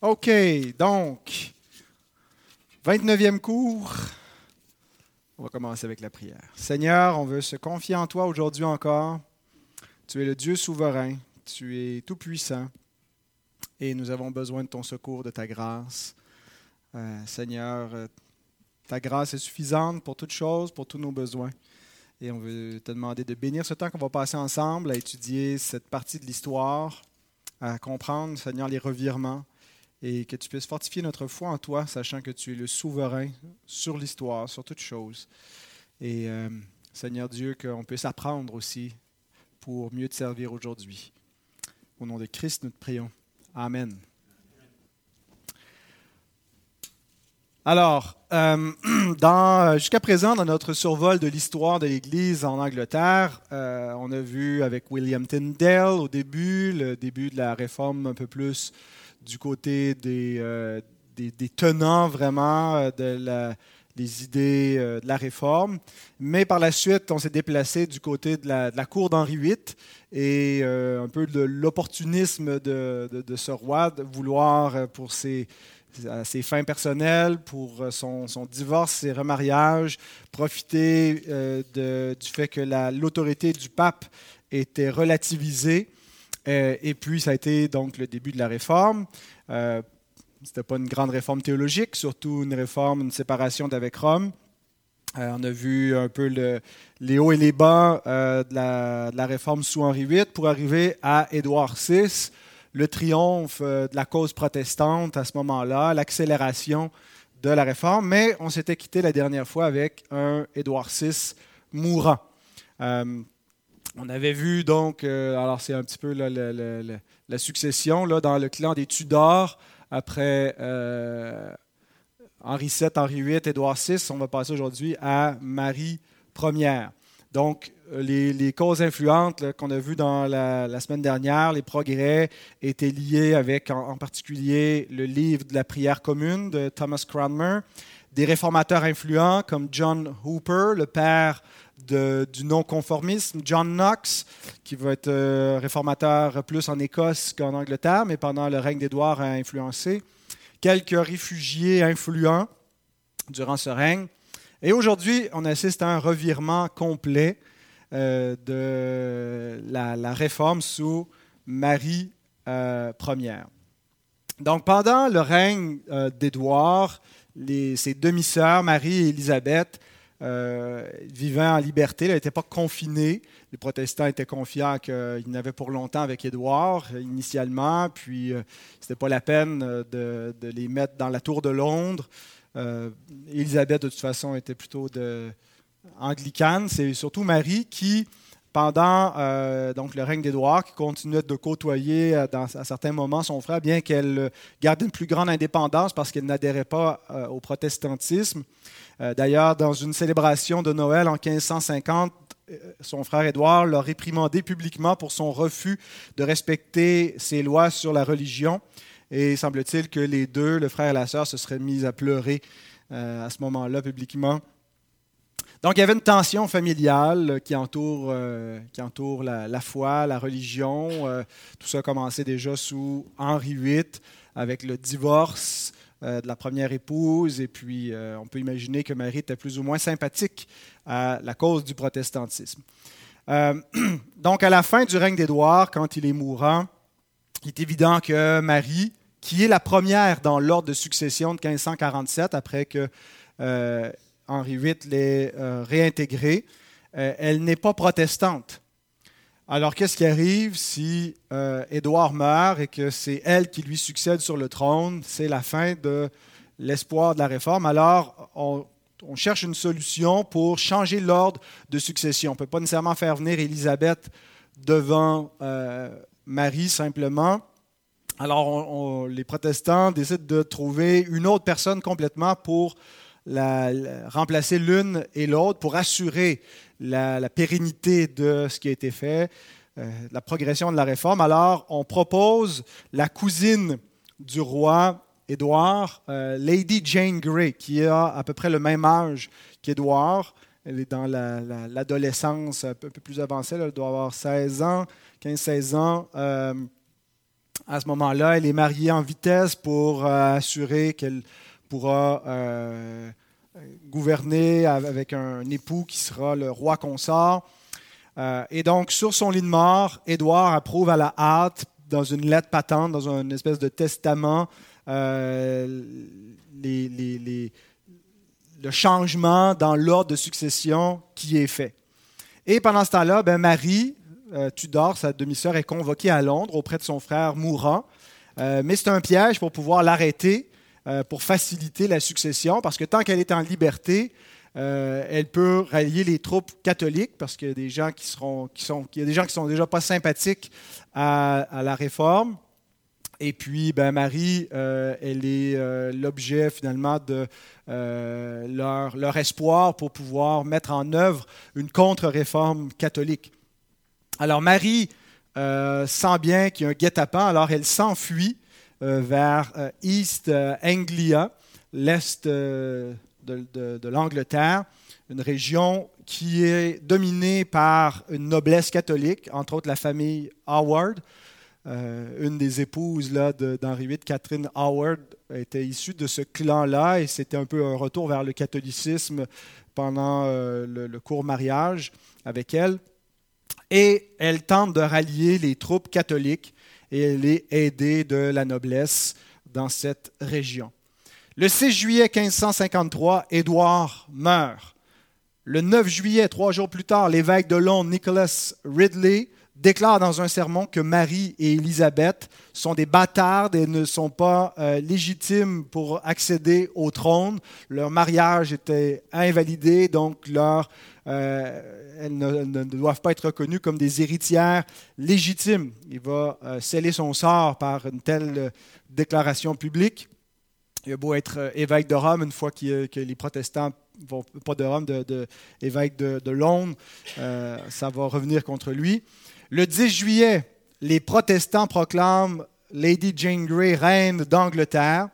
OK, donc, 29e cours. On va commencer avec la prière. Seigneur, on veut se confier en toi aujourd'hui encore. Tu es le Dieu souverain, tu es tout-puissant et nous avons besoin de ton secours, de ta grâce. Euh, Seigneur, euh, ta grâce est suffisante pour toutes choses, pour tous nos besoins. Et on veut te demander de bénir ce temps qu'on va passer ensemble à étudier cette partie de l'histoire, à comprendre, Seigneur, les revirements et que tu puisses fortifier notre foi en toi, sachant que tu es le souverain sur l'histoire, sur toutes choses. Et euh, Seigneur Dieu, qu'on puisse apprendre aussi pour mieux te servir aujourd'hui. Au nom de Christ, nous te prions. Amen. Alors, euh, jusqu'à présent, dans notre survol de l'histoire de l'Église en Angleterre, euh, on a vu avec William Tyndale au début, le début de la réforme un peu plus du côté des, euh, tenants vraiment la, des idées de la réforme. Mais par la suite, on s'est déplacé du côté de la, cour d'Henri VIII et un peu de l'opportunisme de, ce roi de vouloir, pour ses fins personnelles, pour euh, son, divorce, ses remariages, profiter euh, du fait que l'autorité du pape était relativisée. Euh, et puis, ça a été donc le début de la réforme. Ce n'était pas une grande réforme théologique, surtout une réforme, une séparation d'avec Rome. on a vu un peu le, les hauts et les bas de la, de, la, réforme sous Henri VIII pour arriver à Édouard VI, le triomphe euh, de la cause protestante à ce moment-là, l'accélération de la réforme, mais on s'était quitté la dernière fois avec un Édouard VI mourant. Euh, on avait vu donc, euh, alors c'est un petit peu la, succession là, dans le clan des Tudors après Henri VII, Henri VIII, Édouard VI. On va passer aujourd'hui à Marie Ier. Donc, euh, les, causes influentes qu'on a vues dans la, semaine dernière, les progrès, étaient liés avec en, particulier le livre de la prière commune de Thomas Cranmer, des réformateurs influents comme John Hooper, le père du non-conformisme, John Knox, qui va être euh, réformateur plus en Écosse qu'en Angleterre, mais pendant le règne d'Édouard a influencé, quelques réfugiés influents durant ce règne. Et aujourd'hui, on assiste à un revirement complet euh, de la, réforme sous Marie euh, Ier. Donc, pendant le règne euh, d'Édouard, ses demi-sœurs, Marie et Élisabeth, vivaient en liberté, elles n'étaient pas confinées. Les protestants étaient confiants qu'ils n'avaient pour longtemps avec Édouard initialement, puis ce n'était pas la peine de, de, les mettre dans la tour de Londres. Élisabeth, de toute façon, était plutôt anglicane, c'est surtout Marie qui, pendant euh, donc le règne d'Édouard, qui continuait de côtoyer euh, à certains moments son frère, bien qu'elle garde une plus grande indépendance parce qu'elle n'adhérait pas euh, au protestantisme. D'ailleurs, dans une célébration de Noël en 1550, son frère Édouard l'a réprimandé publiquement pour son refus de respecter ses lois sur la religion. Et semble-t-il que les deux, le frère et la sœur, se seraient mis à pleurer à ce moment-là publiquement donc, il y avait une tension familiale qui entoure, euh, qui entoure la, foi, la religion. Euh, tout ça a commencé déjà sous Henri VIII, avec le divorce euh, de la première épouse. Et puis, on peut imaginer que Marie était plus ou moins sympathique à la cause du protestantisme. donc, à la fin du règne d'Édouard, quand il est mourant, il est évident que Marie, qui est la première dans l'ordre de succession de 1547, après que Henri VIII l'ait euh, réintégrée, euh, elle n'est pas protestante. Alors, qu'est-ce qui arrive si euh, Édouard meurt et que c'est elle qui lui succède sur le trône? C'est la fin de l'espoir de la réforme. Alors, on, cherche une solution pour changer l'ordre de succession. On ne peut pas nécessairement faire venir Élisabeth devant Marie simplement. Alors, les protestants décident de trouver une autre personne complètement pour la, remplacer l'une et l'autre pour assurer la, pérennité de ce qui a été fait, euh, la progression de la réforme. Alors, on propose la cousine du roi Édouard, euh, Lady Jane Grey, qui a à peu près le même âge qu'Édouard. Elle est dans l'adolescence un peu plus avancée, elle doit avoir 16 ans, 15-16 ans. Euh, À ce moment-là, elle est mariée en vitesse pour assurer qu'elle pourra gouverner avec un époux qui sera le roi consort. et donc, sur son lit de mort, Édouard approuve à la hâte, dans une lettre patente, dans une espèce de testament, les, le changement dans l'ordre de succession qui est fait. Et pendant ce temps-là, ben Marie, euh, Tudor, sa demi-sœur, est convoquée à Londres auprès de son frère mourant. Euh, mais c'est un piège pour pouvoir l'arrêter, euh, pour faciliter la succession, parce que tant qu'elle est en liberté, elle peut rallier les troupes catholiques, parce qu'il y a des gens qui seront, sont, déjà pas sympathiques à la réforme. Et puis, ben, Marie, euh, elle est euh, l'objet finalement de euh, leur, leur, espoir pour pouvoir mettre en œuvre une contre-réforme catholique. Alors, Marie sent bien qu'il y a un guet-apens, alors elle s'enfuit vers East Anglia, l'est de, l'Angleterre, une région qui est dominée par une noblesse catholique, entre autres la famille Howard. Euh, une des épouses d'Henri VIII, Catherine Howard, était issue de ce clan-là et c'était un peu un retour vers le catholicisme pendant euh, le, court mariage avec elle. Et elle tente de rallier les troupes catholiques et elle est aidée de la noblesse dans cette région. Le 6 juillet 1553, Édouard meurt. Le 9 juillet, trois jours plus tard, l'évêque de Londres, Nicholas Ridley, déclare dans un sermon que Marie et Élisabeth sont des bâtardes et ne sont pas euh, légitimes pour accéder au trône. Leur mariage était invalidé, donc leur, euh, elles ne, doivent pas être reconnues comme des héritières légitimes. Il va euh, sceller son sort par une telle déclaration publique. Il a beau être évêque de Rome, une fois que les protestants vont pas de Rome, de, de évêque de Londres, ça va revenir contre lui. Le 10 juillet, les protestants proclament Lady Jane Grey reine d'Angleterre.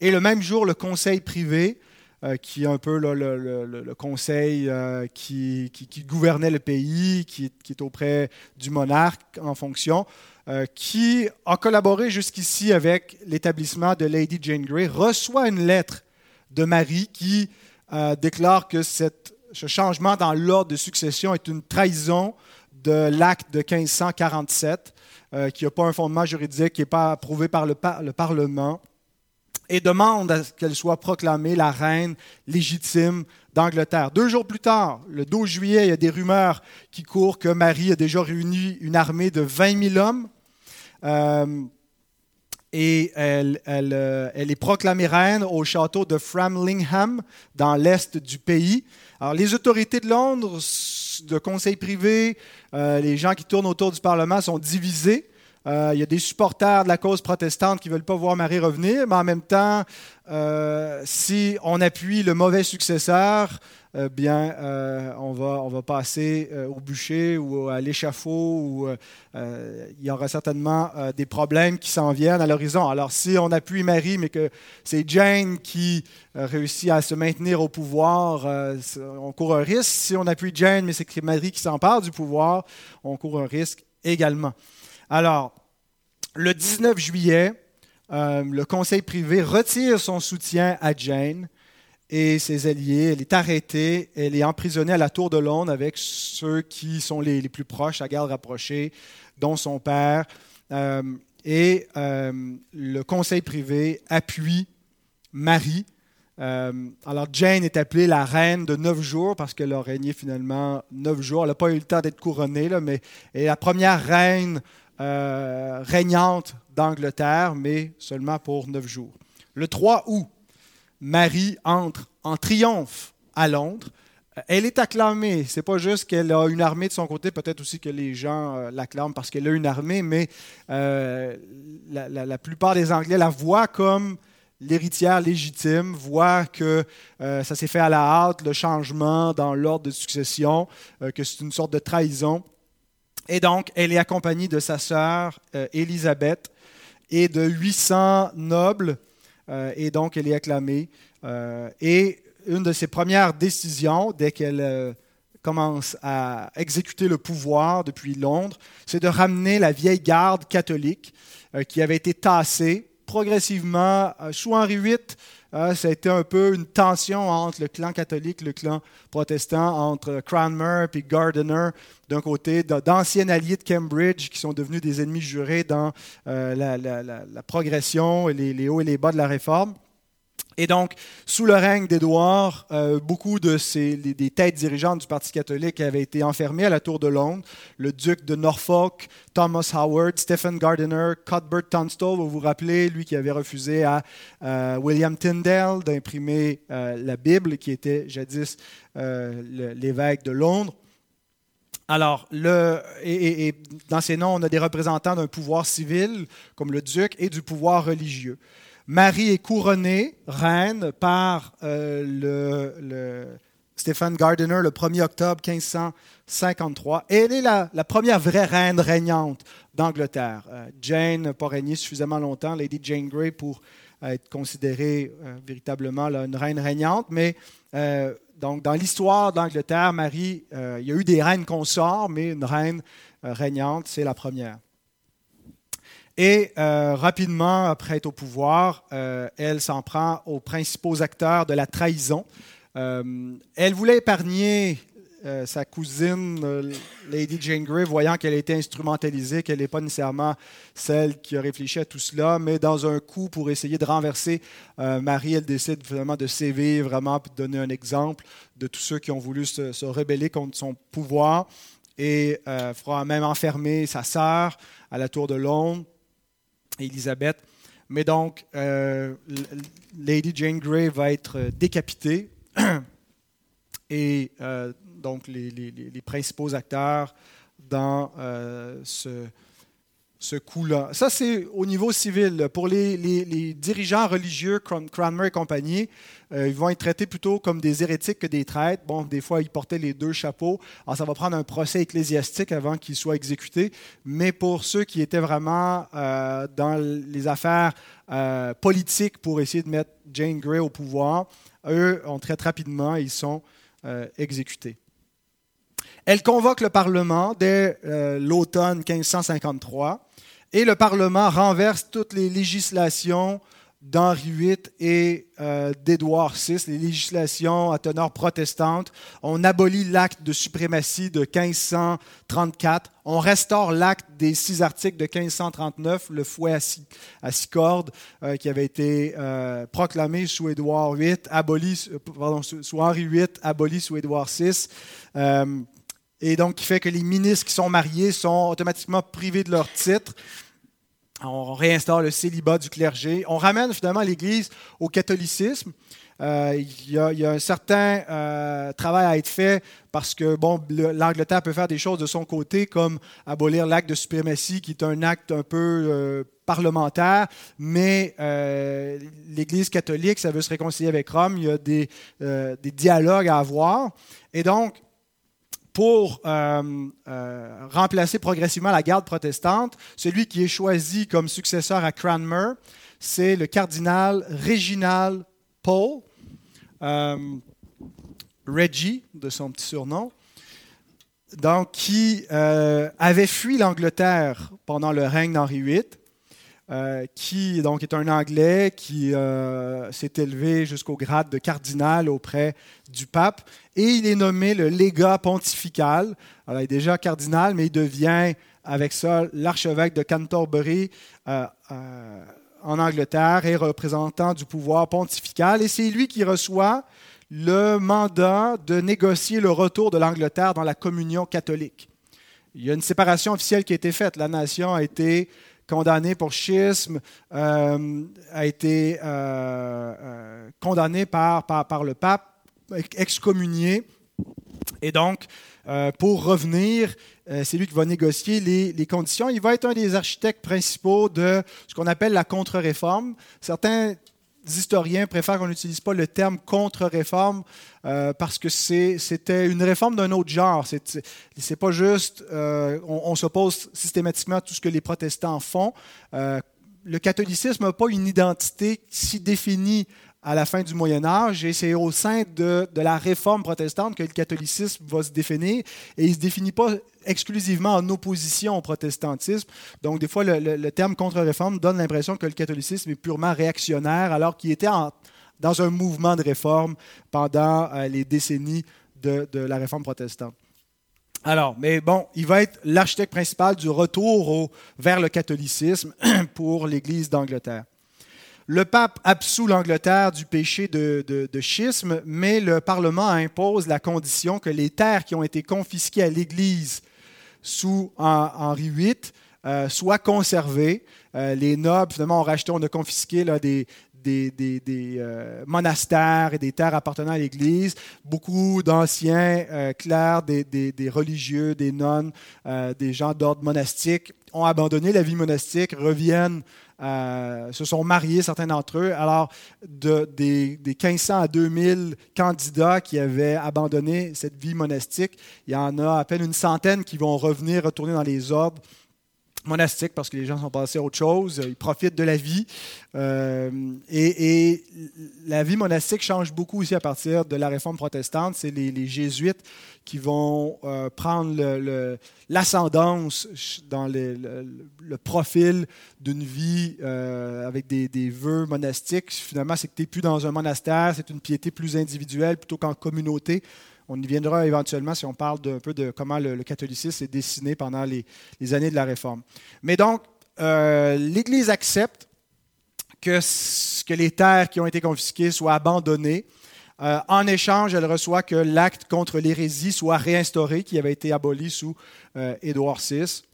Et le même jour, le conseil privé, euh, qui est un peu le, conseil euh, qui, gouvernait le pays, qui, est auprès du monarque en fonction, euh, qui a collaboré jusqu'ici avec l'établissement de Lady Jane Grey, reçoit une lettre de Marie qui déclare que ce changement dans l'ordre de succession est une trahison de l'acte de 1547, euh, qui n'a pas un fondement juridique, qui n'est pas approuvé par le, Parlement, et demande qu'elle soit proclamée la reine légitime d'Angleterre. Deux jours plus tard, le 12 juillet, il y a des rumeurs qui courent que Marie a déjà réuni une armée de 20 000 hommes. Euh, et elle, euh, elle, est proclamée reine au château de Framlingham, dans l'est du pays. Alors, les autorités de Londres, de conseil privé, euh, les gens qui tournent autour du Parlement sont divisés. Euh, il y a des supporters de la cause protestante qui ne veulent pas voir Marie revenir, mais en même temps, euh, si on appuie le mauvais successeur, bien, on, va, on va passer au bûcher ou à l'échafaud, ou il y aura certainement des problèmes qui s'en viennent à l'horizon. Alors, si on appuie Marie, mais que c'est Jane qui réussit à se maintenir au pouvoir, on court un risque. Si on appuie Jane, mais c'est Marie qui s'empare du pouvoir, on court un risque également. Alors, le 19 juillet, euh, le conseil privé retire son soutien à Jane et ses alliés. Elle est arrêtée, elle est emprisonnée à la Tour de Londres avec ceux qui sont les, plus proches, à garde rapprochée, dont son père. Euh, et euh, le conseil privé appuie Marie. alors Jane est appelée la reine de neuf jours parce qu'elle a régné finalement neuf jours. Elle n'a pas eu le temps d'être couronnée, là, mais elle est la première reine euh, régnante d'Angleterre, mais seulement pour neuf jours. Le 3 août, Marie entre en triomphe à Londres. Elle est acclamée. C'est pas juste qu'elle a une armée de son côté, peut-être aussi que les gens euh, l'acclament parce qu'elle a une armée, mais euh, la, plupart des Anglais la voient comme l'héritière légitime, voient que ça s'est fait à la hâte, le changement dans l'ordre de succession, que c'est une sorte de trahison. Et donc, elle est accompagnée de sa sœur euh, Élisabeth et de 800 nobles. Euh, et donc, elle est acclamée. Euh, et une de ses premières décisions, dès qu'elle commence à exécuter le pouvoir depuis Londres, c'est de ramener la vieille garde catholique qui avait été tassée progressivement sous Henri VIII. Euh, ça a été un peu une tension entre le clan catholique le clan protestant, entre Cranmer et Gardiner d'un côté, d'anciens alliés de Cambridge qui sont devenus des ennemis jurés dans la, progression et les hauts et les bas de la réforme. Et donc, sous le règne d'Édouard, euh, beaucoup de ces, des têtes dirigeantes du Parti catholique avaient été enfermées à la Tour de Londres. Le duc de Norfolk, Thomas Howard, Stephen Gardiner, Cuthbert Tunstall, vous vous rappelez, lui qui avait refusé à euh, William Tyndale d'imprimer euh, la Bible, qui était jadis l'évêque de Londres. Alors, et, dans ces noms, on a des représentants d'un pouvoir civil, comme le duc, et du pouvoir religieux. Marie est couronnée reine par euh, le, Stephen Gardiner le 1er octobre 1553. Et elle est la, première vraie reine régnante d'Angleterre. Euh, Jane n'a pas régné suffisamment longtemps, Lady Jane Grey, pour être considérée euh, véritablement une reine régnante. Mais donc, dans l'histoire d'Angleterre, Marie, il y a eu des reines consorts, mais une reine régnante, c'est la première. Et euh, rapidement, après être au pouvoir, euh, elle s'en prend aux principaux acteurs de la trahison. Euh, elle voulait épargner sa cousine, Lady Jane Grey, voyant qu'elle était instrumentalisée, qu'elle n'est pas nécessairement celle qui a réfléchi à tout cela, mais dans un coup pour essayer de renverser Marie, elle décide vraiment de sévir, vraiment pour donner un exemple de tous ceux qui ont voulu se, se rebeller contre son pouvoir et fera même enfermer sa sœur à la tour de Londres. Mais donc, euh, Lady Jane Grey va être euh, décapitée. Et euh, donc, les, principaux acteurs dans ce, ce coup-là. Ça, c'est au niveau civil. Pour les, dirigeants religieux, Cranmer et compagnie, euh, ils vont être traités plutôt comme des hérétiques que des traîtres. Bon, des fois, ils portaient les deux chapeaux. Alors, ça va prendre un procès ecclésiastique avant qu'ils soient exécutés. Mais pour ceux qui étaient vraiment euh, dans les affaires euh, politiques pour essayer de mettre Jane Grey au pouvoir, eux, on traite rapidement et ils sont exécutés. Elle convoque le Parlement dès l'automne 1553 et le Parlement renverse toutes les législations d'Henri VIII et euh, d'Édouard VI, les législations à teneur protestante. On abolit l'acte de suprématie de 1534. On restaure l'acte des six articles de 1539, le fouet à six, cordes, euh, qui avait été euh, proclamé sous Édouard VIII, aboli, pardon, sous Henri VIII, aboli sous Édouard VI et donc qui fait que les ministres qui sont mariés sont automatiquement privés de leur titre. On réinstaure le célibat du clergé. On ramène finalement l'Église au catholicisme. Euh, il, y a, un certain euh, travail à être fait parce que bon, l'Angleterre peut faire des choses de son côté, comme abolir l'acte de suprématie, qui est un acte un peu euh, parlementaire, mais l'Église catholique, ça veut se réconcilier avec Rome. Il y a des, des dialogues à avoir. Et donc, pour euh, euh, remplacer progressivement la garde protestante. Celui qui est choisi comme successeur à Cranmer, c'est le cardinal Reginald Paul, euh, Reggie, de son petit surnom, donc, qui avait fui l'Angleterre pendant le règne d'Henri VIII euh, qui donc est un Anglais qui euh, s'est élevé jusqu'au grade de cardinal auprès du pape, et il est nommé le légat pontifical. Alors, il est déjà cardinal, mais il devient avec ça l'archevêque de Canterbury euh, en Angleterre et représentant du pouvoir pontifical, et c'est lui qui reçoit le mandat de négocier le retour de l'Angleterre dans la communion catholique. Il y a une séparation officielle qui a été faite. La nation a été condamné pour schisme, euh, a été euh, euh, condamné par, par, le pape, excommunié. Et donc, pour revenir, c'est lui qui va négocier les, les, conditions. Il va être un des architectes principaux de ce qu'on appelle la contre-réforme. Certains historiens préfèrent qu'on n'utilise pas le terme contre-réforme euh, parce que c'était une réforme d'un autre genre. C'est pas juste, euh, on, s'oppose systématiquement à tout ce que les protestants font. Euh, le catholicisme n'a pas une identité si définie à la fin du Moyen Âge et c'est au sein de, la réforme protestante que le catholicisme va se définir et il ne se définit pas exclusivement en opposition au protestantisme. Donc des fois, le, terme contre-réforme donne l'impression que le catholicisme est purement réactionnaire alors qu'il était dans un mouvement de réforme pendant euh, les décennies de, la réforme protestante. Alors, mais bon, il va être l'architecte principal du retour vers le catholicisme pour l'Église d'Angleterre. Le pape absout l'Angleterre du péché de, schisme, mais le Parlement impose la condition que les terres qui ont été confisquées à l'Église sous Henri VIII euh, soient conservées. Euh, les nobles, finalement, ont racheté, on a confisqué des, euh, monastères et des terres appartenant à l'Église. Beaucoup d'anciens clercs, des, religieux, des nonnes, des gens d'ordre monastique ont abandonné la vie monastique, reviennent euh, se sont mariés, certains d'entre eux. Alors, de, des, des, 1500 à 2000 candidats qui avaient abandonné cette vie monastique, il y en a à peine une centaine qui vont revenir, retourner dans les ordres monastique parce que les gens sont passés à autre chose, ils profitent de la vie. Euh, et, la vie monastique change beaucoup aussi à partir de la réforme protestante. C'est les, jésuites qui vont euh, prendre l'ascendance dans le, profil d'une vie euh, avec des, des, vœux monastiques. Finalement, c'est que tu n'es plus dans un monastère, c'est une piété plus individuelle plutôt qu'en communauté. On y viendra éventuellement si on parle un peu de comment le, catholicisme s'est dessiné pendant les, années de la Réforme. Mais donc, euh, l'Église accepte que, que, les terres qui ont été confisquées soient abandonnées. Euh, en échange, elle reçoit que l'acte contre l'hérésie soit réinstauré, qui avait été aboli sous euh, Édouard VI.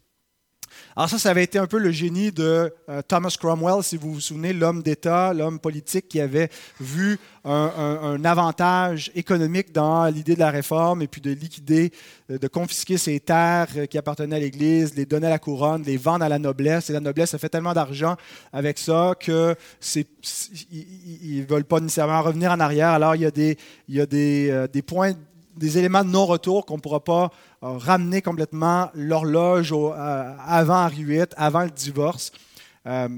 Alors ça, ça avait été un peu le génie de euh, Thomas Cromwell, si vous vous souvenez, l'homme d'État, l'homme politique qui avait vu un, avantage économique dans l'idée de la réforme et puis de liquider, euh, de confisquer ces terres euh, qui appartenaient à l'Église, les donner à la couronne, les vendre à la noblesse. Et la noblesse a fait tellement d'argent avec ça que ils ne veulent pas nécessairement revenir en arrière. Alors il y a des, il y a des, points des éléments de non-retour qu'on ne pourra pas ramener complètement l'horloge euh, avant Henri VIII, avant le divorce. Euh,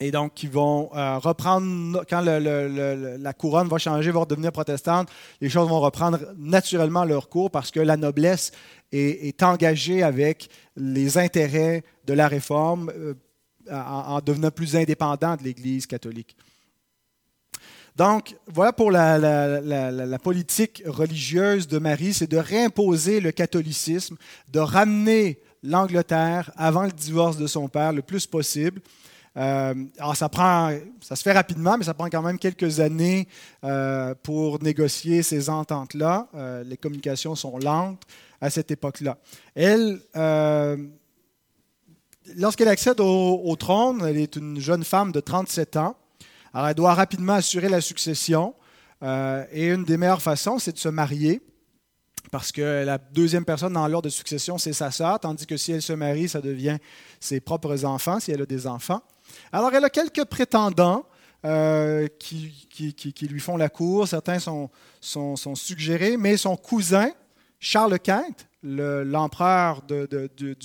et donc, ils vont reprendre, quand la couronne va changer, va redevenir protestante, les choses vont reprendre naturellement leur cours parce que la noblesse est, engagée avec les intérêts de la réforme en, devenant plus indépendante de l'Église catholique. Donc, voilà pour la, politique religieuse de Marie, c'est de réimposer le catholicisme, de ramener l'Angleterre avant le divorce de son père le plus possible. Euh, alors, ça prend, ça se fait rapidement, mais ça prend quand même quelques années euh, pour négocier ces ententes-là. Euh, les communications sont lentes à cette époque-là. Elle, lorsqu'elle accède au, trône, elle est une jeune femme de 37 ans. Alors, elle doit rapidement assurer la succession. Euh, et une des meilleures façons, c'est de se marier, parce que la deuxième personne dans l'ordre de succession, c'est sa sœur, tandis que si elle se marie, ça devient ses propres enfants, si elle a des enfants. Alors, elle a quelques prétendants euh, qui, lui font la cour. Certains sont, suggérés, mais son cousin, Charles Quint, l'empereur du,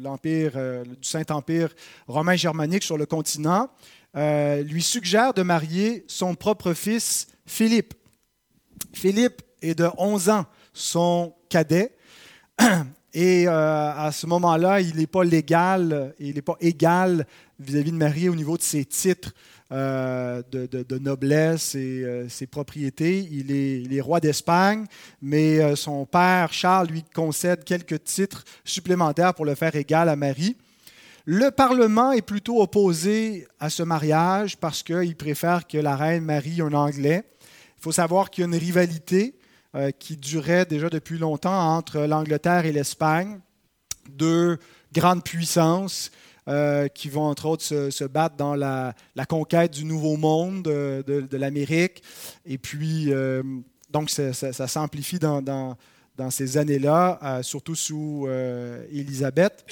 l'empire, euh, du Saint-Empire romain germanique sur le continent, euh, lui suggère de marier son propre fils Philippe. Philippe est de 11 ans, son cadet. Et euh, à ce moment-là, il n'est pas légal, il n'est pas égal vis-à-vis de Marie au niveau de ses titres euh, de, noblesse et ses propriétés. Il est, il est roi d'Espagne, mais son père Charles lui concède quelques titres supplémentaires pour le faire égal à Marie. Le Parlement est plutôt opposé à ce mariage parce qu'il préfère que la reine marie un Anglais. Il faut savoir qu'il y a une rivalité euh, qui durait déjà depuis longtemps entre l'Angleterre et l'Espagne, deux grandes puissances euh, qui vont entre autres se, battre dans la, conquête du Nouveau Monde, euh, de, l'Amérique. Et puis, donc, ça, s'amplifie dans, ces années-là, surtout sous Élisabeth.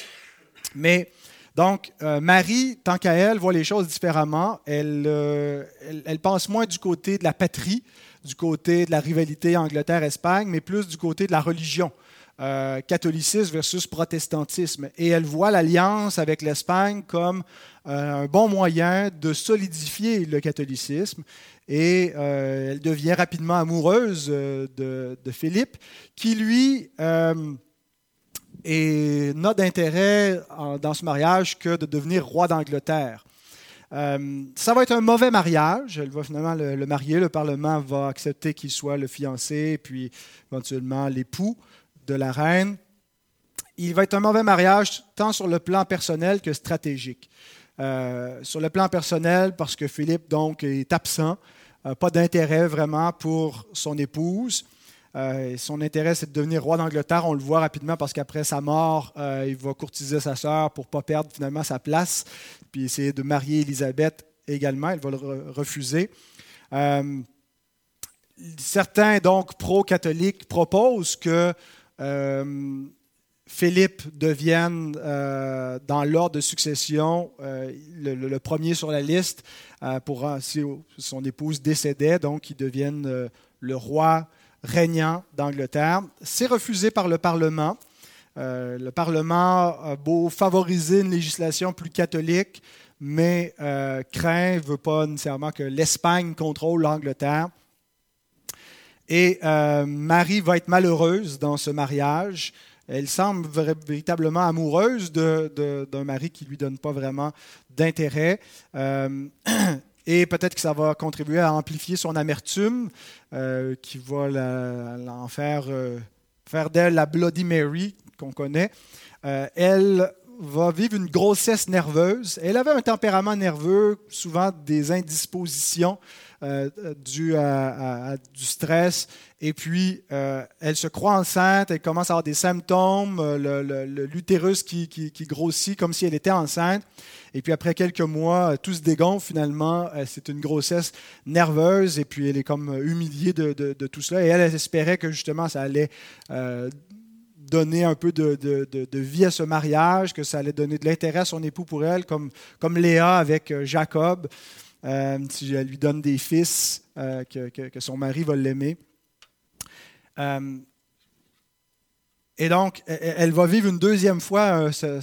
Mais donc, euh, Marie, tant qu'à elle, voit les choses différemment. Euh, elle, elle, pense moins du côté de la patrie, du côté de la rivalité Angleterre-Espagne, mais plus du côté de la religion. catholicisme versus protestantisme. Et elle voit l'alliance avec l'Espagne comme un bon moyen de solidifier le catholicisme. Et elle devient rapidement amoureuse de, Philippe, qui lui et n'a d'intérêt dans ce mariage que de devenir roi d'Angleterre. Euh, ça va être un mauvais mariage. Elle va finalement le, marier. Le Parlement va accepter qu'il soit le fiancé, puis éventuellement l'époux de la reine. Il va être un mauvais mariage tant sur le plan personnel que stratégique. Euh, sur le plan personnel, parce que Philippe donc est absent, pas d'intérêt vraiment pour son épouse. Euh, son intérêt, c'est de devenir roi d'Angleterre. On le voit rapidement parce qu'après sa mort, euh, il va courtiser sa sœur pour ne pas perdre finalement sa place, puis essayer de marier Élisabeth également. Il va le refuser. Euh, certains, donc, pro-catholiques, proposent que Philippe devienne, dans l'ordre de succession, le, premier sur la liste, pour si son épouse décédait, donc il devienne le roi régnant d'Angleterre. C'est refusé par le Parlement. Euh, le Parlement a beau favoriser une législation plus catholique, mais euh, craint, ne veut pas nécessairement que l'Espagne contrôle l'Angleterre. Et euh, Marie va être malheureuse dans ce mariage. Elle semble véritablement amoureuse d'un mari qui ne lui donne pas vraiment d'intérêt. Et peut-être que ça va contribuer à amplifier son amertume, euh, qui va l'en faire, euh, faire d'elle la Bloody Mary qu'on connaît. Euh, elle va vivre une grossesse nerveuse. Elle avait un tempérament nerveux, souvent des indispositions dues à, du stress. Et puis, elle se croit enceinte, elle commence à avoir des symptômes, l'utérus qui, qui, grossit comme si elle était enceinte. Et puis après quelques mois, tout se dégonfle finalement. Euh, c'est une grossesse nerveuse et puis elle est comme humiliée de, tout cela. Et elle, espérait que justement ça allait euh, donner un peu de, vie à ce mariage, que ça allait donner de l'intérêt à son époux pour elle, comme, comme Léa avec euh, si elle lui donne des fils, que, que, son mari va l'aimer. Et donc, elle va vivre une deuxième fois euh,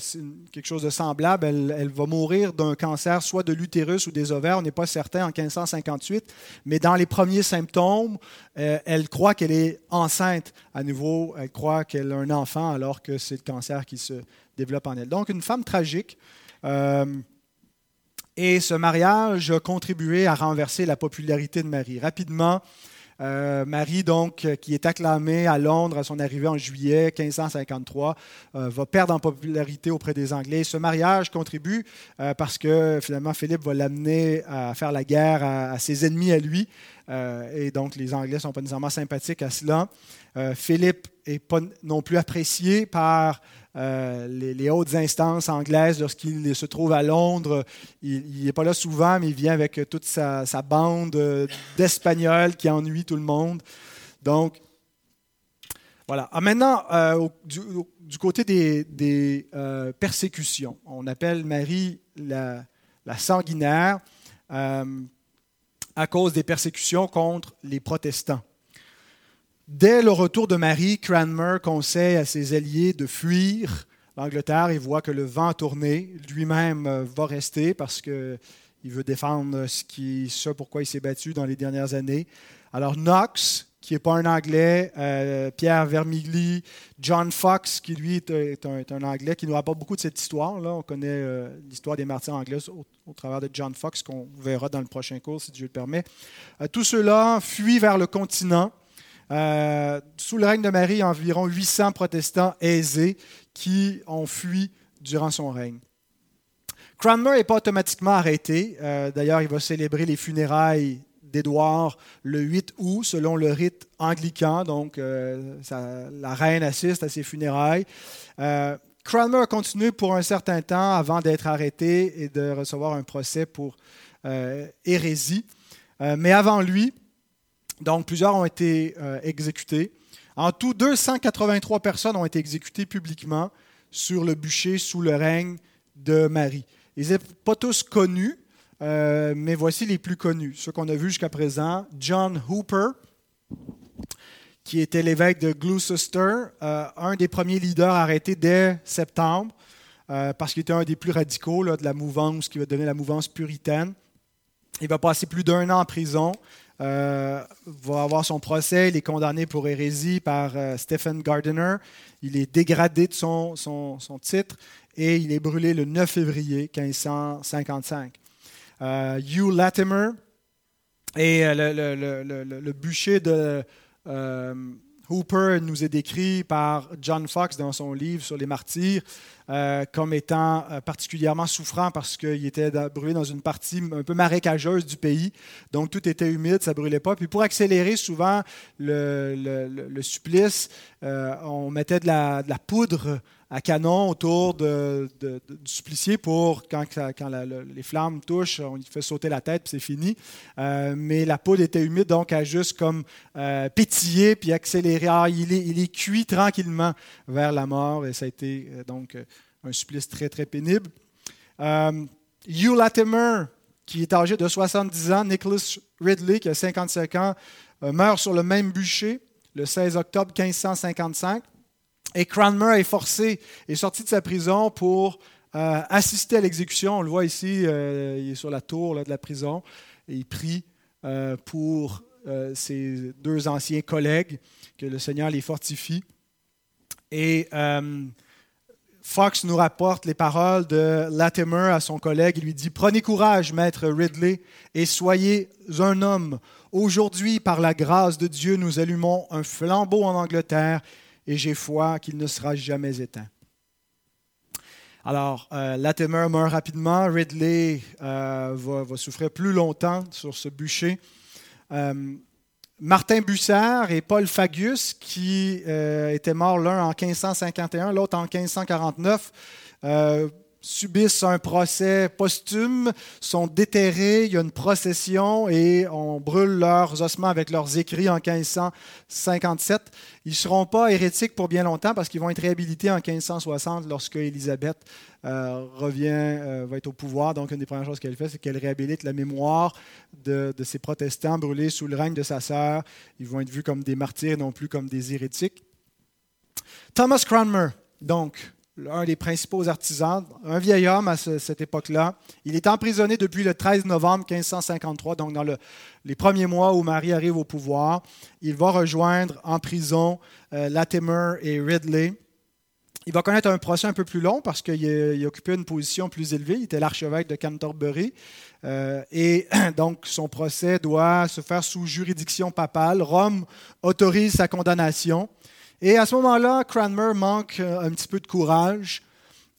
quelque chose de semblable. Elle, va mourir d'un cancer, soit de l'utérus ou des ovaires, on n'est pas certain, en 1558. Mais dans les premiers symptômes, euh, elle croit qu'elle est enceinte à nouveau. Elle croit qu'elle a un enfant alors que c'est le cancer qui se développe en elle. Donc, une femme tragique. Euh, et ce mariage a contribué à renverser la popularité de Marie. Rapidement, euh, Marie, donc, euh, qui est acclamée à Londres à son arrivée en juillet 1553, euh, va perdre en popularité auprès des Anglais. Ce mariage contribue parce que finalement Philippe va l'amener à faire la guerre à, ses ennemis à lui. et donc les Anglais ne sont pas nécessairement sympathiques à cela. Philippe n'est pas non plus apprécié par euh, les, hautes instances anglaises lorsqu'il se trouve à Londres. Il n'est pas là souvent, mais il vient avec toute sa, bande d'Espagnols qui ennuient tout le monde. Donc, voilà. Ah, maintenant, euh, du, côté des, euh, persécutions, on appelle Marie la sanguinaire à cause des persécutions contre les protestants. Dès le retour de Marie, Cranmer conseille à ses alliés de fuir l'Angleterre. Il voit que le vent tourné. Lui-même euh, va rester parce qu'il veut défendre ce, qui, pourquoi il s'est battu dans les dernières années. Alors Knox, qui n'est pas un Anglais, euh, Pierre Vermigli, John Fox, qui lui est, un, Anglais, qui nous rapporte beaucoup de cette histoire. On connaît euh, l'histoire des martyrs anglais au, travers de John Fox, qu'on verra dans le prochain cours, si Dieu le permet. tous ceux-là fuient vers le continent. Euh, sous le règne de Marie, environ 800 protestants aisés qui ont fui durant son règne. Cranmer n'est pas automatiquement arrêté. Euh, d'ailleurs, il va célébrer les funérailles d'Édouard le 8 août, selon le rite anglican. Donc, euh, la reine assiste à ses funérailles. Cranmer a continué pour un certain temps avant d'être arrêté et de recevoir un procès pour hérésie. mais avant lui, donc, plusieurs ont été euh, exécutés. En tout, 283 personnes ont été exécutées publiquement sur le bûcher sous le règne de Marie. Ils n'étaient pas tous connus, euh, mais voici les plus connus. Ceux qu'on a vus jusqu'à présent. John Hooper, qui était l'évêque de Gloucester, un des premiers leaders arrêtés dès septembre, parce qu'il était un des plus radicaux de la mouvance qui va donner la mouvance puritaine. Il va passer plus d'un an en prison. Euh, va avoir son procès. Il est condamné pour hérésie par euh, Stephen Gardiner. Il est dégradé de son, son, titre et il est brûlé le 9 février 1555. Euh, Hugh Latimer est le, le bûcher de Hooper nous est décrit par John Fox dans son livre sur les martyrs euh, comme étant euh, particulièrement souffrant parce qu'il était brûlé dans une partie un peu marécageuse du pays. Donc tout était humide, ça ne brûlait pas. Puis pour accélérer souvent le, supplice, euh, on mettait de la poudre à canon autour du supplicié pour, quand, les flammes touchent, on lui fait sauter la tête, puis c'est fini. Euh, mais la poudre était humide, donc elle a juste comme euh, pétillé, puis accéléré. Ah, il, est, cuit tranquillement vers la mort, et ça a été euh, donc un supplice très, très pénible. Hugh Latimer, qui est âgé de 70 ans, Nicholas Ridley, qui a 55 ans, meurt sur le même bûcher le 16 octobre 1555. Et Cranmer est forcé, est sorti de sa prison pour euh, assister à l'exécution. On le voit ici, euh, il est sur la tour de la prison il prie euh, pour ses deux anciens collègues, que le Seigneur les fortifie. Et Fox nous rapporte les paroles de Latimer à son collègue. Il lui dit Prenez courage, maître Ridley, et soyez un homme. Aujourd'hui, par la grâce de Dieu, nous allumons un flambeau en Angleterre et j'ai foi qu'il ne sera jamais éteint. Alors, euh, Latimer meurt rapidement, Ridley euh, va, souffrir plus longtemps sur ce bûcher. Euh, Martin Bussard et Paul Fagus, qui euh, étaient morts l'un en 1551, l'autre en 1549, subissent un procès posthume, sont déterrés, il y a une procession et on brûle leurs ossements avec leurs écrits en 1557. Ils ne seront pas hérétiques pour bien longtemps parce qu'ils vont être réhabilités en 1560 lorsque Élisabeth euh, revient, euh, va être au pouvoir. Donc, une des premières choses qu'elle fait, c'est qu'elle réhabilite la mémoire de, de, ces protestants brûlés sous le règne de sa sœur. Ils vont être vus comme des martyrs, non plus comme des hérétiques. Thomas Cranmer, donc, un des principaux artisans, un vieil homme à cette époque-là. Il est emprisonné depuis le 13 novembre 1553, donc dans les premiers mois où Marie arrive au pouvoir. Il va rejoindre en prison euh, Latimer et Ridley. Il va connaître un procès un peu plus long parce qu'il occupait une position plus élevée. Il était l'archevêque de Canterbury. Euh, et donc, son procès doit se faire sous juridiction papale. Rome autorise sa condamnation. Et à ce moment-là, Cranmer manque euh, un petit peu de courage.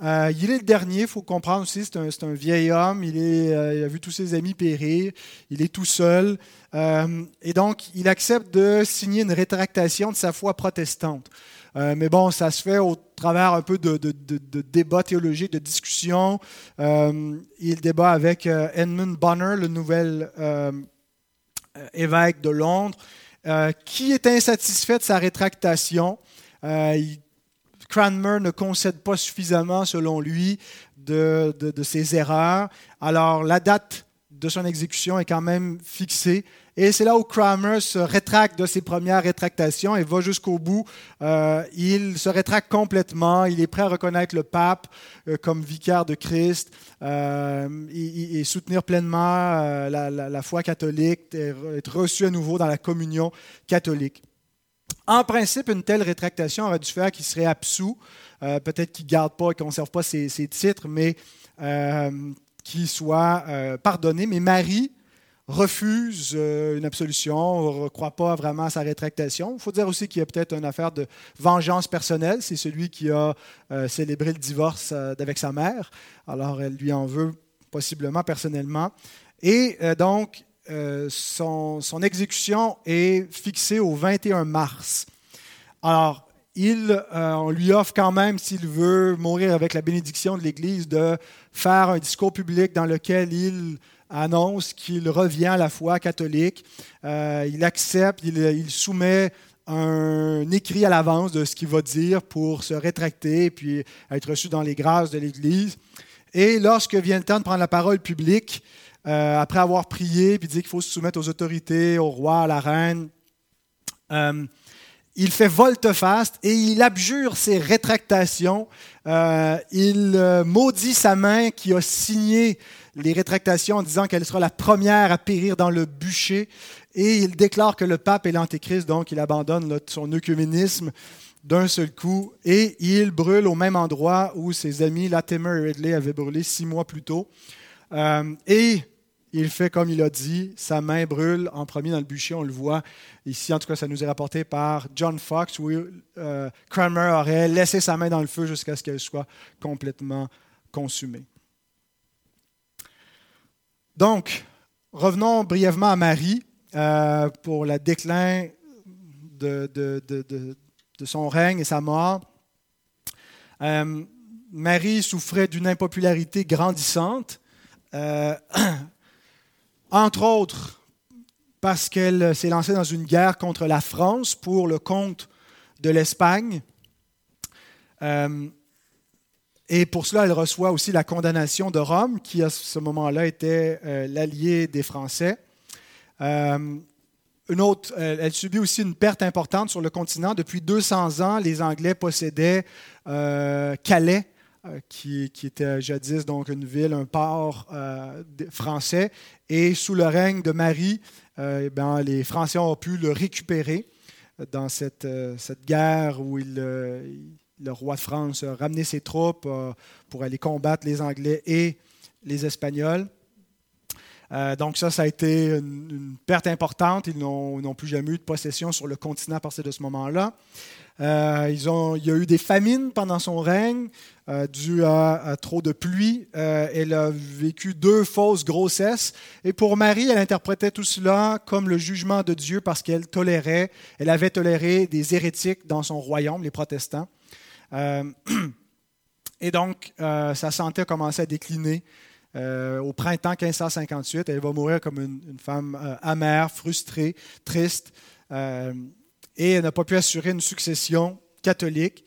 Euh, il est le dernier, il faut comprendre aussi, c'est un, vieil homme, euh, il, a vu tous ses amis périr, il est tout seul. et donc, il accepte de signer une rétractation de sa foi protestante. mais bon, ça se fait au travers un peu de, de débats théologiques, de discussions. il débat avec Edmund Bonner, le nouvel évêque de Londres. Euh, qui est insatisfait de sa rétractation? Euh, Cranmer ne concède pas suffisamment, selon lui, de, ses erreurs. Alors, la date de son exécution est quand même fixée. Et c'est là où Cranmer se rétracte de ses premières rétractations et va jusqu'au bout. Euh, il se rétracte complètement. Il est prêt à reconnaître le pape euh, comme vicaire de Christ euh, et, soutenir pleinement la, la, foi catholique, être reçu à nouveau dans la communion catholique. En principe, une telle rétractation aurait dû faire qu'il serait absous. Peut-être qu'il ne garde pas et ne conserve pas ses, ses titres, mais qu'il soit pardonné. Mais Marie refuse euh, une absolution, ne croit pas vraiment à sa rétractation. Il faut dire aussi qu'il y a peut-être une affaire de vengeance personnelle. C'est celui qui a euh, célébré le divorce euh, avec sa mère. Alors, elle lui en veut possiblement personnellement. Et donc, son, son, exécution est fixée au 21 mars. Alors, il, on lui offre quand même, s'il veut mourir avec la bénédiction de l'Église, de faire un discours public dans lequel il annonce qu'il revient à la foi catholique. Euh, il accepte, il, soumet un écrit à l'avance de ce qu'il va dire pour se rétracter et puis être reçu dans les grâces de l'Église. Et lorsque vient le temps de prendre la parole publique, euh, après avoir prié puis dit qu'il faut se soumettre aux autorités, au roi, à la reine, euh, il fait volte-face et il abjure ses rétractations. Euh, il euh, maudit sa main qui a signé les rétractations en disant qu'elle sera la première à périr dans le bûcher. Et il déclare que le pape est l'antéchrist, donc il abandonne son œcuménisme d'un seul coup. Et il brûle au même endroit où ses amis Latimer et Ridley avaient brûlé six mois plus tôt. Euh, et il fait comme il a dit, sa main brûle en premier dans le bûcher, on le voit ici, en tout cas ça nous est rapporté par John Fox, où euh, Cranmer aurait laissé sa main dans le feu jusqu'à ce qu'elle soit complètement consumée. Donc, revenons brièvement à Marie euh, pour le déclin de, son règne et sa mort. Euh, Marie souffrait d'une impopularité grandissante. entre autres parce qu'elle s'est lancée dans une guerre contre la France pour le compte de l'Espagne. Euh, et pour cela, elle reçoit aussi la condamnation de Rome, qui à ce moment-là était euh, l'allié des Français. Euh, une autre, elle, subit aussi une perte importante sur le continent. Depuis 200 ans, les Anglais possédaient Calais, euh, qui, était jadis donc une ville, un port euh, français. Et sous le règne de Marie, euh, eh les Français ont pu le récupérer dans cette, cette guerre où il, le roi de France a ramené ses troupes pour aller combattre les Anglais et les Espagnols. donc ça, ça a été une, perte importante. Ils n'ont plus jamais eu de possession sur le continent à partir de ce moment-là. Euh, il y a eu des famines pendant son règne euh, dues à, trop de pluie. Euh, elle a vécu deux fausses grossesses. Et pour Marie, elle interprétait tout cela comme le jugement de Dieu parce qu'elle tolérait, elle avait toléré des hérétiques dans son royaume, les protestants. et donc, sa santé a commencé à décliner. au printemps 1558, elle va mourir comme une femme amère, frustrée, triste et elle n'a pas pu assurer une succession catholique.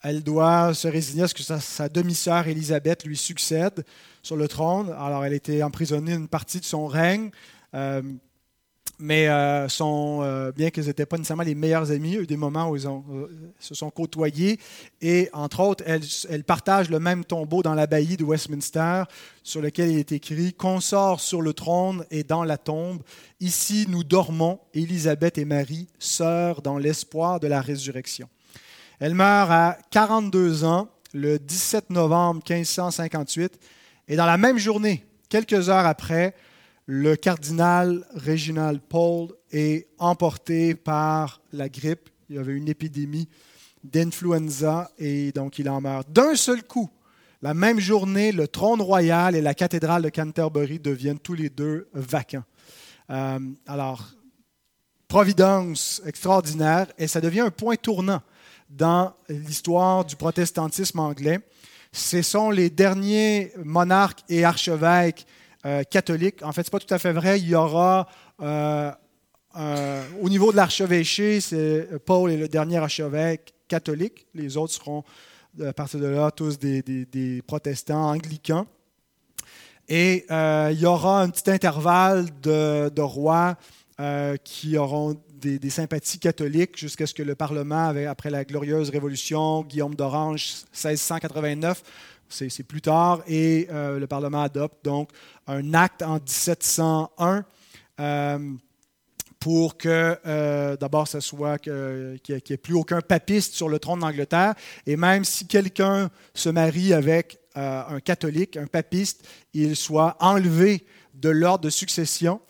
Elle doit se résigner à ce que sa, demi-sœur Élisabeth lui succède sur le trône. Alors, elle été emprisonnée une partie de son règne. Euh, mais euh, sont, euh, bien qu'ils n'étaient pas nécessairement les meilleurs amis, il y a eu des moments où ils ont, se sont côtoyés. Et entre autres, elles, partagent le même tombeau dans l'abbaye de Westminster, sur lequel il est écrit Consort sur le trône et dans la tombe. Ici, nous dormons, Élisabeth et Marie, sœurs dans l'espoir de la résurrection. Elle meurt à 42 ans, le 17 novembre 1558. Et dans la même journée, quelques heures après, le cardinal Réginald Paul est emporté par la grippe. Il y avait une épidémie d'influenza et donc il en meurt. D'un seul coup, la même journée, le trône royal et la cathédrale de Canterbury deviennent tous les deux vacants. Euh, alors, providence extraordinaire et ça devient un point tournant dans l'histoire du protestantisme anglais. Ce sont les derniers monarques et archevêques euh, catholique. En fait, ce n'est pas tout à fait vrai. Il y aura, euh, au niveau de l'archevêché, Paul est le dernier archevêque catholique. Les autres seront, à partir de là, tous des, protestants anglicans. Et euh, il y aura un petit intervalle de, rois qui auront des, sympathies catholiques jusqu'à ce que le Parlement, après la glorieuse révolution, Guillaume d'Orange, 1689, c'est plus tard, et le Parlement adopte donc un acte en 1701 euh, pour que, euh, d'abord, ce soit qu'il n'y ait plus aucun papiste sur le trône d'Angleterre. Et même si quelqu'un se marie avec euh, un catholique, un papiste, il soit enlevé de l'ordre de succession.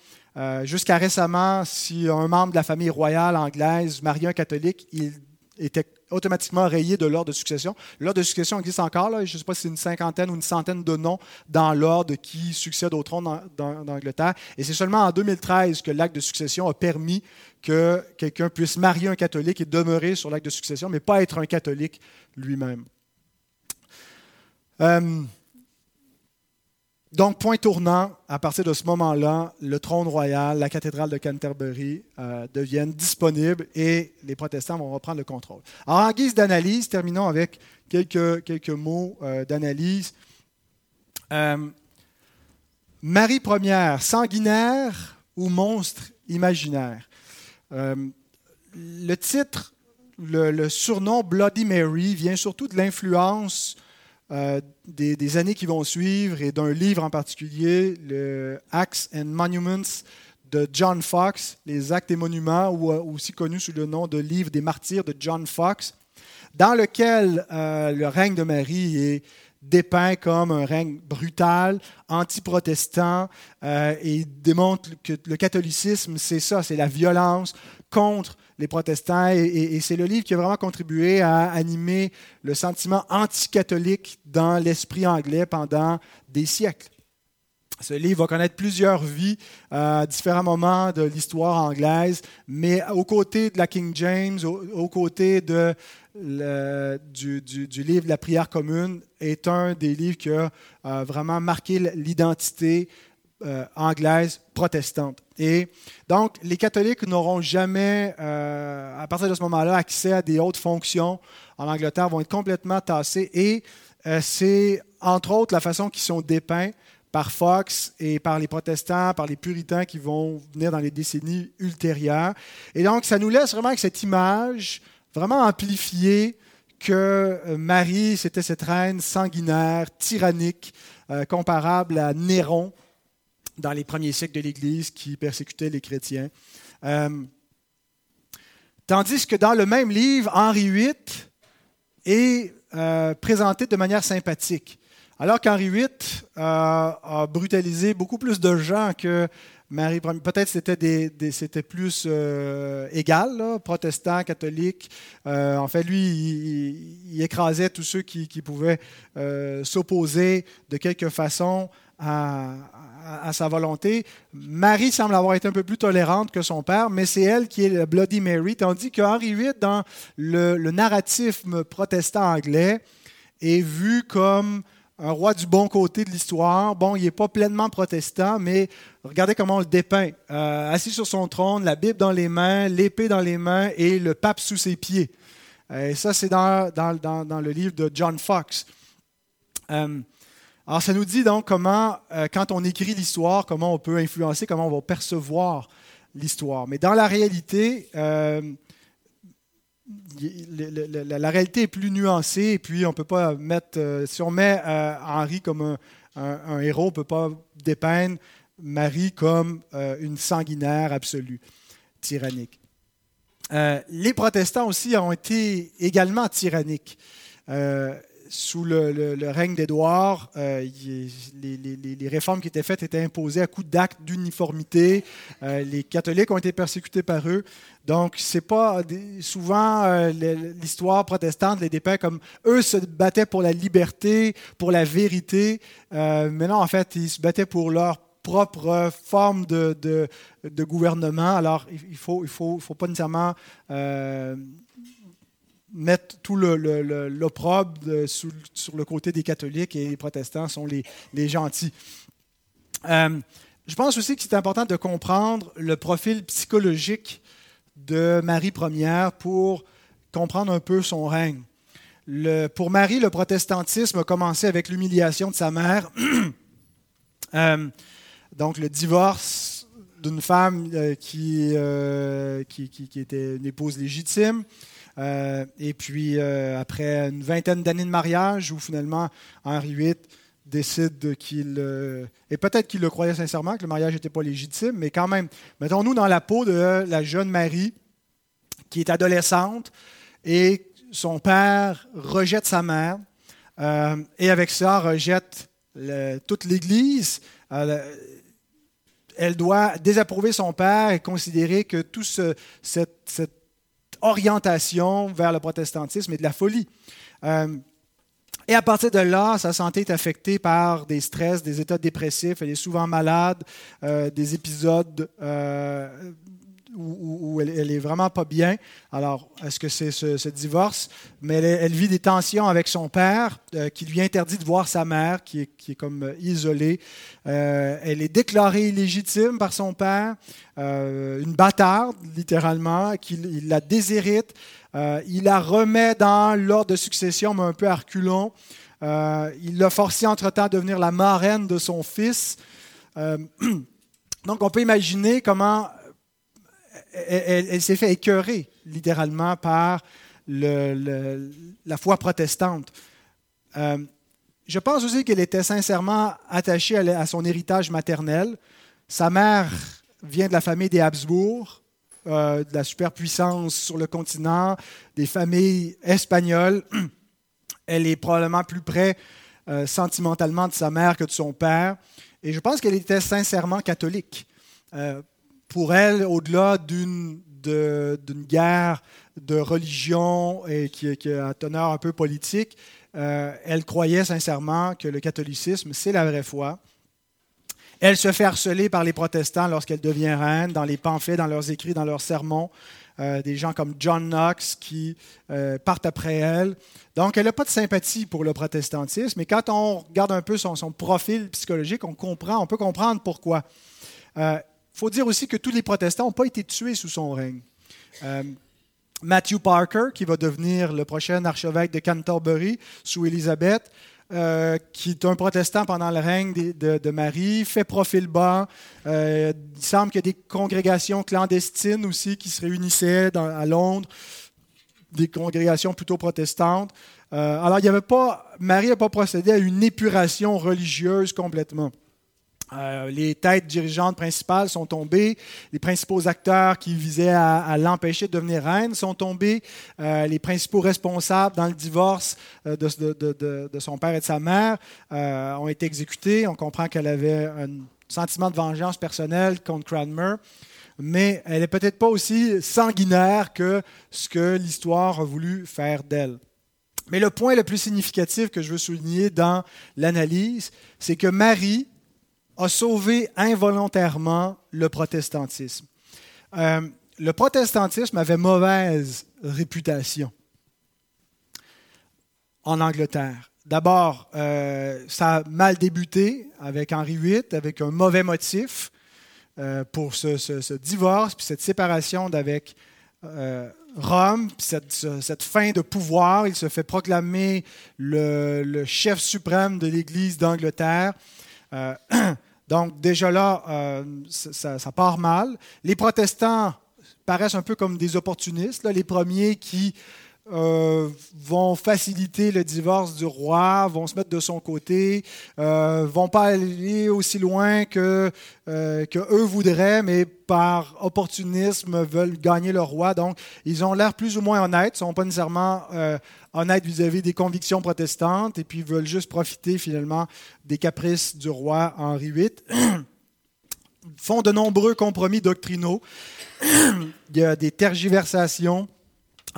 Jusqu'à récemment, si un membre de la famille royale anglaise mariait un catholique, il était automatiquement rayé de l'ordre de succession. L'ordre de succession existe encore, je ne sais pas si c'est une cinquantaine ou une centaine de noms dans l'ordre qui succède au trône d'Angleterre. Et c'est seulement en 2013 que l'acte de succession a permis que quelqu'un puisse marier un catholique et demeurer sur l'acte de succession, mais pas être un catholique lui-même. Euh, donc, point tournant, à partir de ce moment-là, le trône royal, la cathédrale de Canterbury euh, deviennent disponibles et les protestants vont reprendre le contrôle. Alors, en guise d'analyse, terminons avec quelques, mots euh, d'analyse. Euh, Marie première, sanguinaire ou monstre imaginaire? le titre le, surnom Bloody Mary vient surtout de l'influence euh, des, années qui vont suivre et d'un livre en particulier, le Acts and Monuments de John Fox, les Actes et Monuments, ou euh, aussi connu sous le nom de Livre des Martyrs de John Fox, dans lequel euh, le règne de Marie est dépeint comme un règne brutal, anti-protestant, et démontre que le catholicisme, c'est ça, c'est la violence contre les protestants. Et, c'est le livre qui a vraiment contribué à animer le sentiment anticatholique dans l'esprit anglais pendant des siècles. Ce livre va connaître plusieurs vies à différents moments de l'histoire anglaise, mais aux côtés de la King James, aux, côtés du, livre la prière commune, est un des livres qui a vraiment marqué l'identité euh, anglaise protestante. Et donc, les catholiques n'auront jamais, euh, à partir de ce moment-là, accès à des hautes fonctions en Angleterre, vont être complètement tassés. Et euh, c'est, entre autres, la façon qu'ils sont dépeints par Fox et par les protestants, par les puritains qui vont venir dans les décennies ultérieures. Et donc, ça nous laisse vraiment avec cette image vraiment amplifiée que Marie, c'était cette reine sanguinaire, tyrannique, comparable à Néron, dans les premiers siècles de l'Église qui persécutait les chrétiens. Euh, tandis que dans le même livre, Henri VIII est euh, présenté de manière sympathique. Alors qu'Henri VIII euh, a brutalisé beaucoup plus de gens que Marie Peut-être c'était plus égal, protestant, catholique. en fait, lui, il, écrasait tous ceux qui pouvaient s'opposer de quelque façon à, à, sa volonté. Marie semble avoir été un peu plus tolérante que son père, mais c'est elle qui est le Bloody Mary, tandis que Henri VIII, dans le, narratif protestant anglais, est vu comme un roi du bon côté de l'histoire. Bon, il n'est pas pleinement protestant, mais regardez comment on le dépeint. Euh, assis sur son trône, la Bible dans les mains, l'épée dans les mains et le pape sous ses pieds. Et ça, c'est dans, dans, dans, le livre de John Fox. Euh, alors, ça nous dit donc comment, euh, quand on écrit l'histoire, comment on peut influencer, comment on va percevoir l'histoire. Mais dans la réalité, euh, la, réalité est plus nuancée et puis on peut pas mettre, euh, si on met Henri comme un, héros, on ne peut pas dépeindre Marie comme une sanguinaire absolue, tyrannique. les protestants aussi ont été également tyranniques sous le, règne d'Édouard, euh, les, réformes qui étaient faites étaient imposées à coup d'actes d'uniformité. Euh, les catholiques ont été persécutés par eux. Donc, c'est pas souvent euh, l'histoire protestante les dépeint comme eux se battaient pour la liberté, pour la vérité, mais non, en fait, ils se battaient pour leur propre forme de, de, gouvernement. Alors, il ne faut, il faut, faut, pas nécessairement mettre tout l'opprobre sur le côté des catholiques et les protestants sont les, gentils. Euh, je pense aussi que c'est important de comprendre le profil psychologique de Marie Ière pour comprendre un peu son règne. pour Marie, le protestantisme a commencé avec l'humiliation de sa mère, euh, donc le divorce d'une femme euh, qui, était une épouse légitime, euh, et puis, euh, après une vingtaine d'années de mariage, où finalement Henri VIII décide qu'il. Euh, et peut-être qu'il le croyait sincèrement, que le mariage n'était pas légitime, mais quand même, mettons-nous dans la peau de la jeune Marie, qui est adolescente, et son père rejette sa mère, et avec ça rejette toute l'Église. elle doit désapprouver son père et considérer que tout ce, orientation vers le protestantisme et de la folie. Euh, et à partir de là, sa santé est affectée par des stress, des états dépressifs. Elle est souvent malade, euh, des épisodes où, elle, elle, est vraiment pas bien. Alors, est-ce que c'est ce, divorce? Mais elle, vit des tensions avec son père euh, qui lui interdit de voir sa mère, qui est, qui est comme euh, isolée. Euh, elle est déclarée illégitime par son père, une bâtarde, littéralement, qu'il la déshérite. il la remet dans l'ordre de succession, mais un peu à reculons. il l'a forcé entre-temps à devenir la marraine de son fils. donc, on peut imaginer comment elle, s'est fait écœurer littéralement par la foi protestante. Euh, je pense aussi qu'elle était sincèrement attachée à, son héritage maternel. Sa mère vient de la famille des Habsbourg, euh, de la superpuissance sur le continent, des familles espagnoles. Elle est probablement plus près euh, sentimentalement de sa mère que de son père. Et je pense qu'elle était sincèrement catholique. Pour elle, au-delà d'une guerre de religion et qui, qui, a un teneur un peu politique, euh, elle croyait sincèrement que le catholicisme, c'est la vraie foi. Elle se fait harceler par les protestants lorsqu'elle devient reine, dans les pamphlets, dans leurs écrits, dans leurs sermons. Euh, des gens comme John Knox qui euh, partent après elle. Donc, elle n'a pas de sympathie pour le protestantisme. Et quand on regarde un peu son, son profil psychologique, on comprend, on peut comprendre pourquoi. Il faut dire aussi que tous les protestants n'ont pas été tués sous son règne. Matthew Parker, qui va devenir le prochain archevêque de Canterbury sous Élisabeth, euh, qui est un protestant pendant le règne de, Marie, fait profil bas. Euh, il semble qu'il y a des congrégations clandestines aussi qui se réunissaient à Londres, des congrégations plutôt protestantes. Euh, alors, il y avait pas, Marie n'a pas procédé à une épuration religieuse complètement. Euh, les têtes dirigeantes principales sont tombées, les principaux acteurs qui visaient à, l'empêcher de devenir reine sont tombés, euh, les principaux responsables dans le divorce euh, de, son père et de sa mère ont été exécutés. On comprend qu'elle avait un sentiment de vengeance personnelle contre Cranmer, mais elle n'est peut-être pas aussi sanguinaire que ce que l'histoire a voulu faire d'elle. Mais le point le plus significatif que je veux souligner dans l'analyse, c'est que Marie, a sauvé involontairement le protestantisme. Euh, le protestantisme avait mauvaise réputation en Angleterre. D'abord, euh, ça a mal débuté avec Henri VIII, avec un mauvais motif euh, pour ce, divorce, puis cette séparation d'avec Rome, puis cette, fin de pouvoir. Il se fait proclamer le chef suprême de l'Église d'Angleterre. Donc déjà là, euh, ça, part mal. Les protestants paraissent un peu comme des opportunistes, les premiers qui euh, vont faciliter le divorce du roi, vont se mettre de son côté, euh, vont pas aller aussi loin que, euh, eux voudraient, mais par opportunisme veulent gagner le roi. Donc, ils ont l'air plus ou moins honnêtes, ne sont pas nécessairement euh, honnêtes vis-à-vis des convictions protestantes, et puis veulent juste profiter finalement des caprices du roi Henri VIII. font de nombreux compromis doctrinaux. Il y a des tergiversations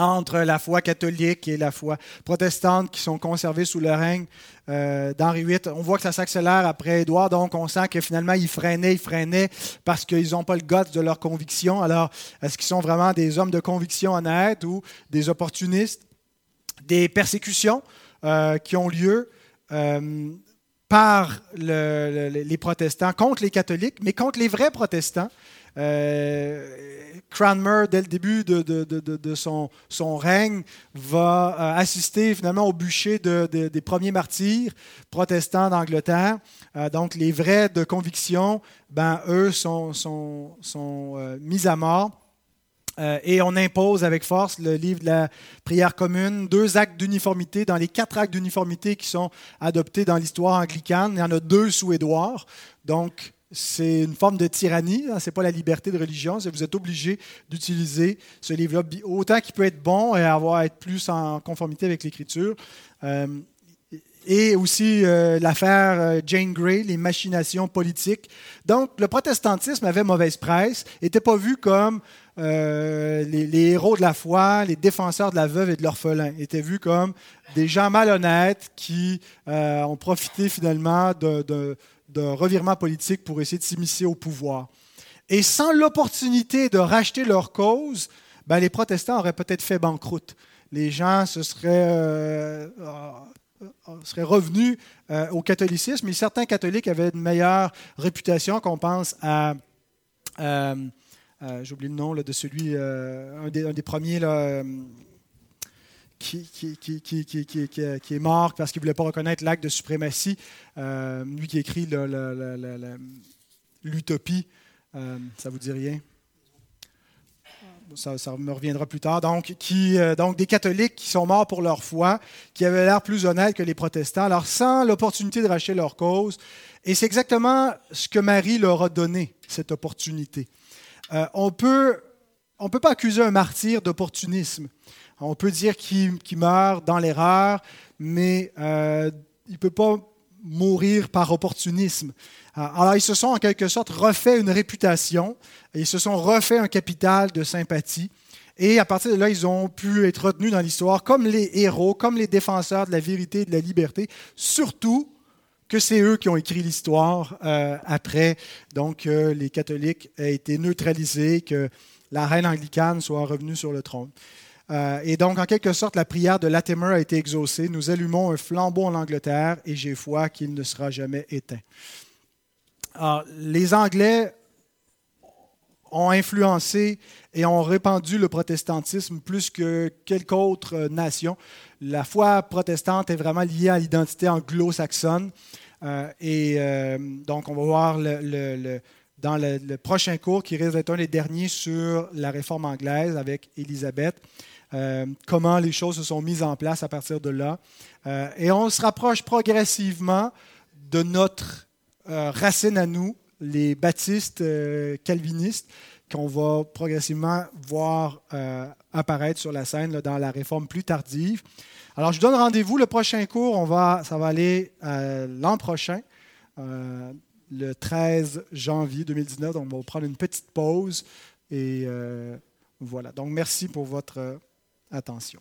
entre la foi catholique et la foi protestante qui sont conservées sous le règne euh, d'Henri VIII. On voit que ça s'accélère après Édouard, donc on sent que finalement ils freinaient, ils freinaient parce qu'ils n'ont pas le goût de leur conviction. Alors, est-ce qu'ils sont vraiment des hommes de conviction honnêtes ou des opportunistes? Des persécutions euh, qui ont lieu euh, par les protestants contre les catholiques, mais contre les vrais protestants. Cranmer, dès le début de, son, son, règne, va euh, assister finalement au bûcher des premiers martyrs protestants d'Angleterre. Euh, donc, les vrais de conviction, ben, eux, sont, sont, sont euh, mis à mort. et on impose avec force le livre de la prière commune, deux actes d'uniformité. Dans les quatre actes d'uniformité qui sont adoptés dans l'histoire anglicane, il y en a deux sous Édouard. Donc, c'est une forme de tyrannie, hein, ce n'est pas la liberté de religion, vous êtes obligé d'utiliser ce livre-là, autant qu'il peut être bon et avoir être plus en conformité avec l'Écriture. Euh, et aussi euh, l'affaire euh, Jane Grey, les machinations politiques. Donc, le protestantisme avait mauvaise presse, n'était pas vu comme les, héros de la foi, les défenseurs de la veuve et de l'orphelin, était vu comme des gens malhonnêtes qui ont profité finalement de de revirement politique pour essayer de s'immiscer au pouvoir. Et sans l'opportunité de racheter leur cause, ben, les protestants auraient peut-être fait banqueroute. Les gens se seraient, euh, euh, seraient revenus euh, au catholicisme, mais certains catholiques avaient une meilleure réputation, qu'on pense à... J'oublie le nom de celui, un des, premiers, là, qui, est mort parce qu'il ne voulait pas reconnaître l'acte de suprématie. Euh, lui qui écrit l'Utopie, euh, ça vous dit rien? ça, me reviendra plus tard, donc, qui, donc des catholiques qui sont morts pour leur foi, qui avaient l'air plus honnêtes que les protestants, alors sans l'opportunité de racheter leur cause. Et c'est exactement ce que Marie leur a donné, cette opportunité. on peut on ne peut pas accuser un martyr d'opportunisme. On peut dire qu'il meurt dans l'erreur, mais euh, il ne peut pas mourir par opportunisme. Euh, alors, ils se sont en quelque sorte refait une réputation, ils se sont refait un capital de sympathie. Et à partir de là, ils ont pu être retenus dans l'histoire comme les héros, comme les défenseurs de la vérité et de la liberté, surtout que c'est eux qui ont écrit l'histoire euh, après. Donc, les catholiques ont été neutralisés, que la reine anglicane soit revenue sur le trône. Euh, et donc, en quelque sorte, la prière de Latimer a été exaucée. Nous allumons un flambeau en Angleterre et j'ai foi qu'il ne sera jamais éteint. Alors, les Anglais ont influencé et ont répandu le protestantisme plus que quelque autre nation. La foi protestante est vraiment liée à l'identité anglo-saxonne. Euh, et euh, donc, on va voir dans le, prochain cours qui risque d'être un des derniers sur la réforme anglaise avec Élisabeth, euh, comment les choses se sont mises en place à partir de là. Euh, et on se rapproche progressivement de notre euh, racine à nous, les baptistes calvinistes, qu'on va progressivement voir apparaître sur la scène dans la réforme plus tardive. Alors, je donne rendez-vous. Le prochain cours, on va, ça va aller l'an prochain le 13 janvier 2019. Donc, on va prendre une petite pause. Et voilà. Donc, merci pour votre attention.